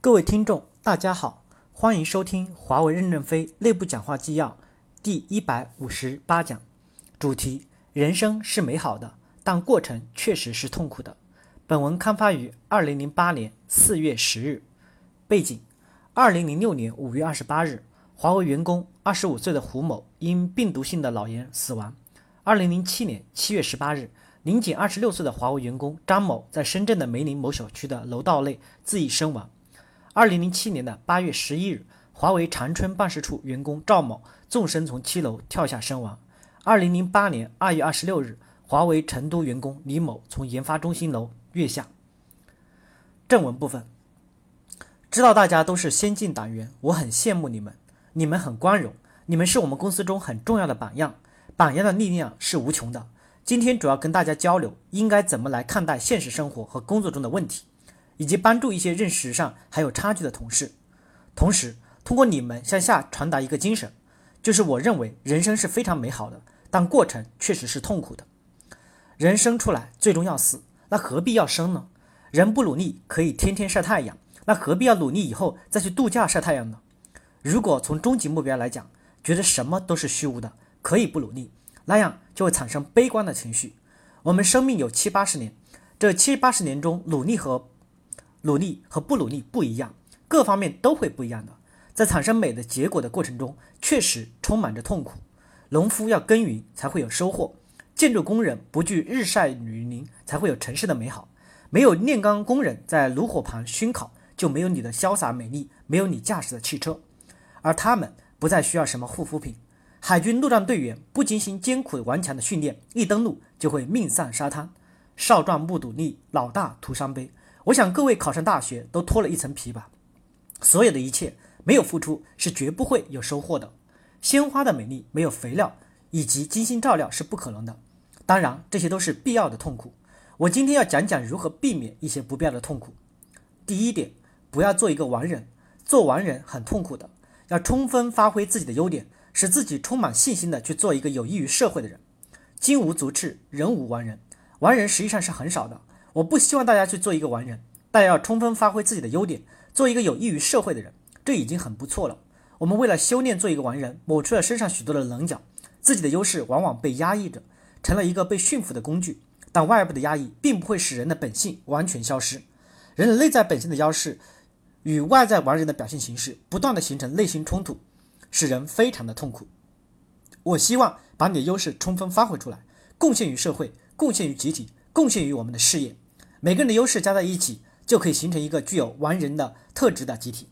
各位听众，大家好，欢迎收听华为任正非内部讲话纪要第一百五十八讲，主题：人生是美好的，但过程确实是痛苦的。本文刊发于二零零八年四月十日。背景：二零零六年五月二十八日，华为员工二十五岁的胡某因病毒性的脑炎死亡。二零零七年七月十八日，年仅二十六岁的华为员工张某在深圳的梅林某小区的楼道内自缢身亡。二零零七年的八月十一日，华为长春办事处员工赵某纵身从七楼跳下身亡。二零零八年二月二十六日，华为成都员工李某从研发中心楼跃下。正文部分，知道大家都是先进党员，我很羡慕你们，你们很光荣，你们是我们公司中很重要的榜样，榜样的力量是无穷的。今天主要跟大家交流，应该怎么来看待现实生活和工作中的问题。以及帮助一些认识上还有差距的同事，同时通过你们向下传达一个精神，就是我认为人生是非常美好的，但过程确实是痛苦的。人生出来最终要死，那何必要生呢？人不努力可以天天晒太阳，那何必要努力以后再去度假晒太阳呢？如果从终极目标来讲，觉得什么都是虚无的，可以不努力，那样就会产生悲观的情绪。我们生命有七八十年，这七八十年中努力和努力和不努力不一样，各方面都会不一样的。在产生美的结果的过程中，确实充满着痛苦。农夫要耕耘才会有收获，建筑工人不惧日晒雨淋才会有城市的美好。没有炼钢工人在炉火旁熏烤，就没有你的潇洒美丽，没有你驾驶的汽车。而他们不再需要什么护肤品。海军陆战队员不进行艰苦顽强的训练，一登陆就会命丧沙滩。少壮不努力，老大徒伤悲。我想各位考上大学都脱了一层皮吧。所有的一切没有付出是绝不会有收获的。鲜花的美丽没有肥料以及精心照料是不可能的。当然，这些都是必要的痛苦。我今天要讲讲如何避免一些不必要的痛苦。第一点，不要做一个完人。做完人很痛苦的。要充分发挥自己的优点，使自己充满信心的去做一个有益于社会的人。金无足赤，人无完人。完人实际上是很少的。我不希望大家去做一个完人，大家要充分发挥自己的优点，做一个有益于社会的人，这已经很不错了。我们为了修炼做一个完人，抹去了身上许多的棱角，自己的优势往往被压抑着，成了一个被驯服的工具。但外部的压抑并不会使人的本性完全消失，人的内在本性的优势与外在完人的表现形式不断的形成内心冲突，使人非常的痛苦。我希望把你的优势充分发挥出来，贡献于社会，贡献于集体。贡献于我们的事业，每个人的优势加在一起，就可以形成一个具有完人的特质的集体。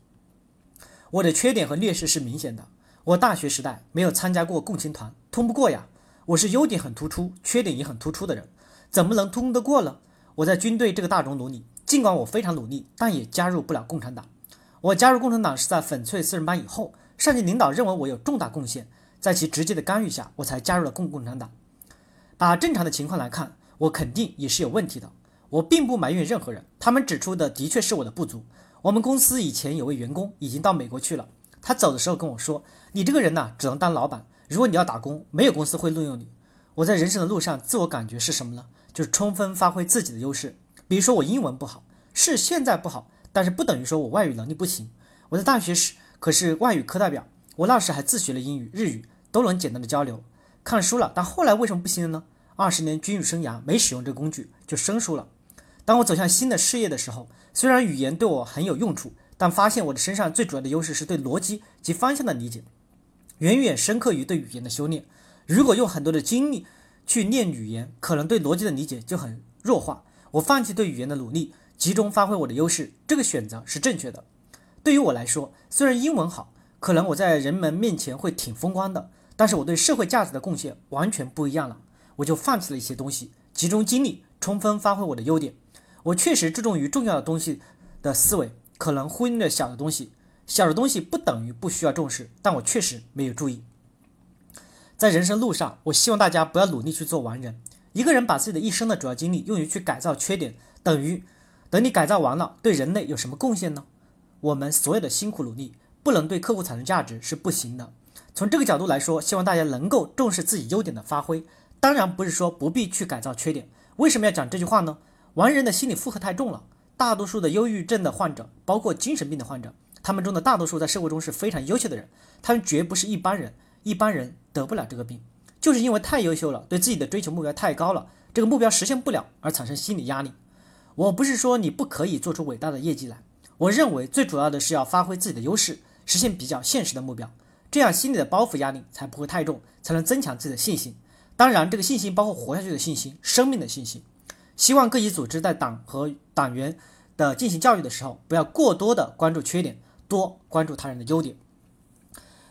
我的缺点和劣势是明显的。我大学时代没有参加过共青团，通不过呀。我是优点很突出，缺点也很突出的人，怎么能通得过呢？我在军队这个大熔炉里，尽管我非常努力，但也加入不了共产党。我加入共产党是在粉碎四人帮以后，上级领导认为我有重大贡献，在其直接的干预下，我才加入了共共产党。把正常的情况来看。我肯定也是有问题的，我并不埋怨任何人，他们指出的的确是我的不足。我们公司以前有位员工已经到美国去了，他走的时候跟我说：“你这个人呐，只能当老板，如果你要打工，没有公司会录用你。”我在人生的路上，自我感觉是什么呢？就是充分发挥自己的优势。比如说我英文不好，是现在不好，但是不等于说我外语能力不行。我在大学时可是外语课代表，我那时还自学了英语、日语，都能简单的交流、看书了。但后来为什么不行了呢？二十年军旅生涯没使用这个工具就生疏了。当我走向新的事业的时候，虽然语言对我很有用处，但发现我的身上最主要的优势是对逻辑及方向的理解，远远深刻于对语言的修炼。如果用很多的精力去练语言，可能对逻辑的理解就很弱化。我放弃对语言的努力，集中发挥我的优势，这个选择是正确的。对于我来说，虽然英文好，可能我在人们面前会挺风光的，但是我对社会价值的贡献完全不一样了。我就放弃了一些东西，集中精力，充分发挥我的优点。我确实注重于重要的东西的思维，可能忽略了小的东西。小的东西不等于不需要重视，但我确实没有注意。在人生路上，我希望大家不要努力去做完人。一个人把自己的一生的主要精力用于去改造缺点，等于等你改造完了，对人类有什么贡献呢？我们所有的辛苦努力不能对客户产生价值是不行的。从这个角度来说，希望大家能够重视自己优点的发挥。当然不是说不必去改造缺点，为什么要讲这句话呢？完人的心理负荷太重了，大多数的忧郁症的患者，包括精神病的患者，他们中的大多数在社会中是非常优秀的人，他们绝不是一般人，一般人得不了这个病，就是因为太优秀了，对自己的追求目标太高了，这个目标实现不了而产生心理压力。我不是说你不可以做出伟大的业绩来，我认为最主要的是要发挥自己的优势，实现比较现实的目标，这样心里的包袱压力才不会太重，才能增强自己的信心。当然，这个信心包括活下去的信心、生命的信心。希望各级组织在党和党员的进行教育的时候，不要过多的关注缺点，多关注他人的优点。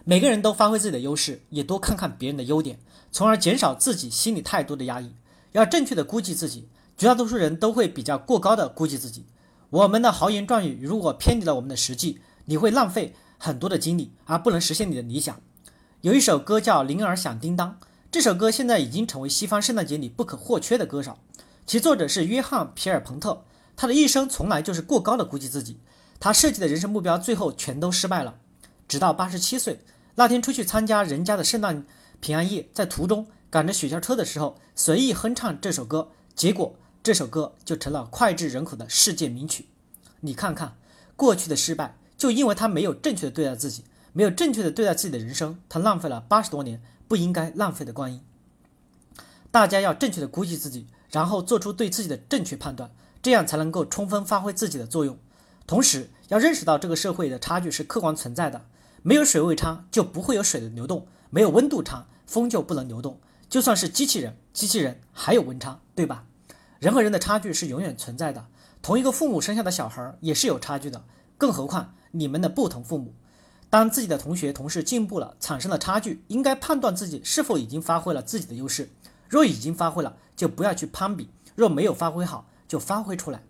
每个人都发挥自己的优势，也多看看别人的优点，从而减少自己心里太多的压抑。要正确的估计自己，绝大多数人都会比较过高的估计自己。我们的豪言壮语如果偏离了我们的实际，你会浪费很多的精力，而不能实现你的理想。有一首歌叫《铃儿响叮当》。这首歌现在已经成为西方圣诞节里不可或缺的歌手，其作者是约翰·皮尔彭特。他的一生从来就是过高的估计自己，他设计的人生目标最后全都失败了。直到八十七岁那天出去参加人家的圣诞平安夜，在途中赶着雪橇车的时候，随意哼唱这首歌，结果这首歌就成了脍炙人口的世界名曲。你看看过去的失败，就因为他没有正确的对待自己，没有正确的对待自己的人生，他浪费了八十多年。不应该浪费的光阴。大家要正确的估计自己，然后做出对自己的正确判断，这样才能够充分发挥自己的作用。同时，要认识到这个社会的差距是客观存在的，没有水位差就不会有水的流动，没有温度差风就不能流动。就算是机器人，机器人还有温差，对吧？人和人的差距是永远存在的，同一个父母生下的小孩也是有差距的，更何况你们的不同父母。当自己的同学、同事进步了，产生了差距，应该判断自己是否已经发挥了自己的优势。若已经发挥了，就不要去攀比；若没有发挥好，就发挥出来。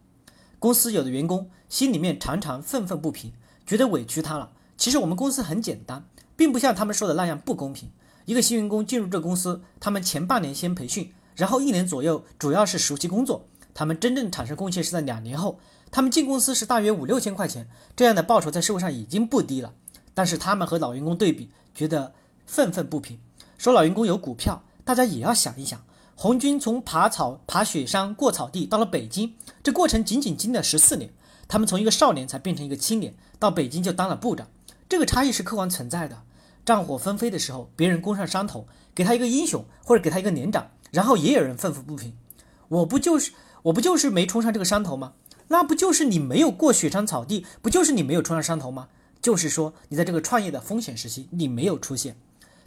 公司有的员工心里面常常愤愤不平，觉得委屈他了。其实我们公司很简单，并不像他们说的那样不公平。一个新员工进入这公司，他们前半年先培训，然后一年左右主要是熟悉工作。他们真正产生贡献是在两年后。他们进公司是大约五六千块钱，这样的报酬在社会上已经不低了。但是他们和老员工对比，觉得愤愤不平，说老员工有股票，大家也要想一想，红军从爬草、爬雪山、过草地到了北京，这过程仅仅经历了十四年，他们从一个少年才变成一个青年，到北京就当了部长，这个差异是客观存在的。战火纷飞的时候，别人攻上山头，给他一个英雄或者给他一个连长，然后也有人愤愤不平，我不就是我不就是没冲上这个山头吗？那不就是你没有过雪山草地，不就是你没有冲上山头吗？就是说，你在这个创业的风险时期，你没有出现。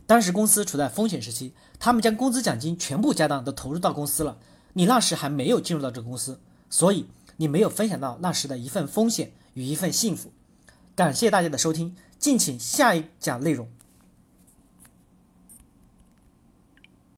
当时公司处在风险时期，他们将工资奖金全部家当都投入到公司了，你那时还没有进入到这个公司，所以你没有分享到那时的一份风险与一份幸福。感谢大家的收听，敬请下一讲内容。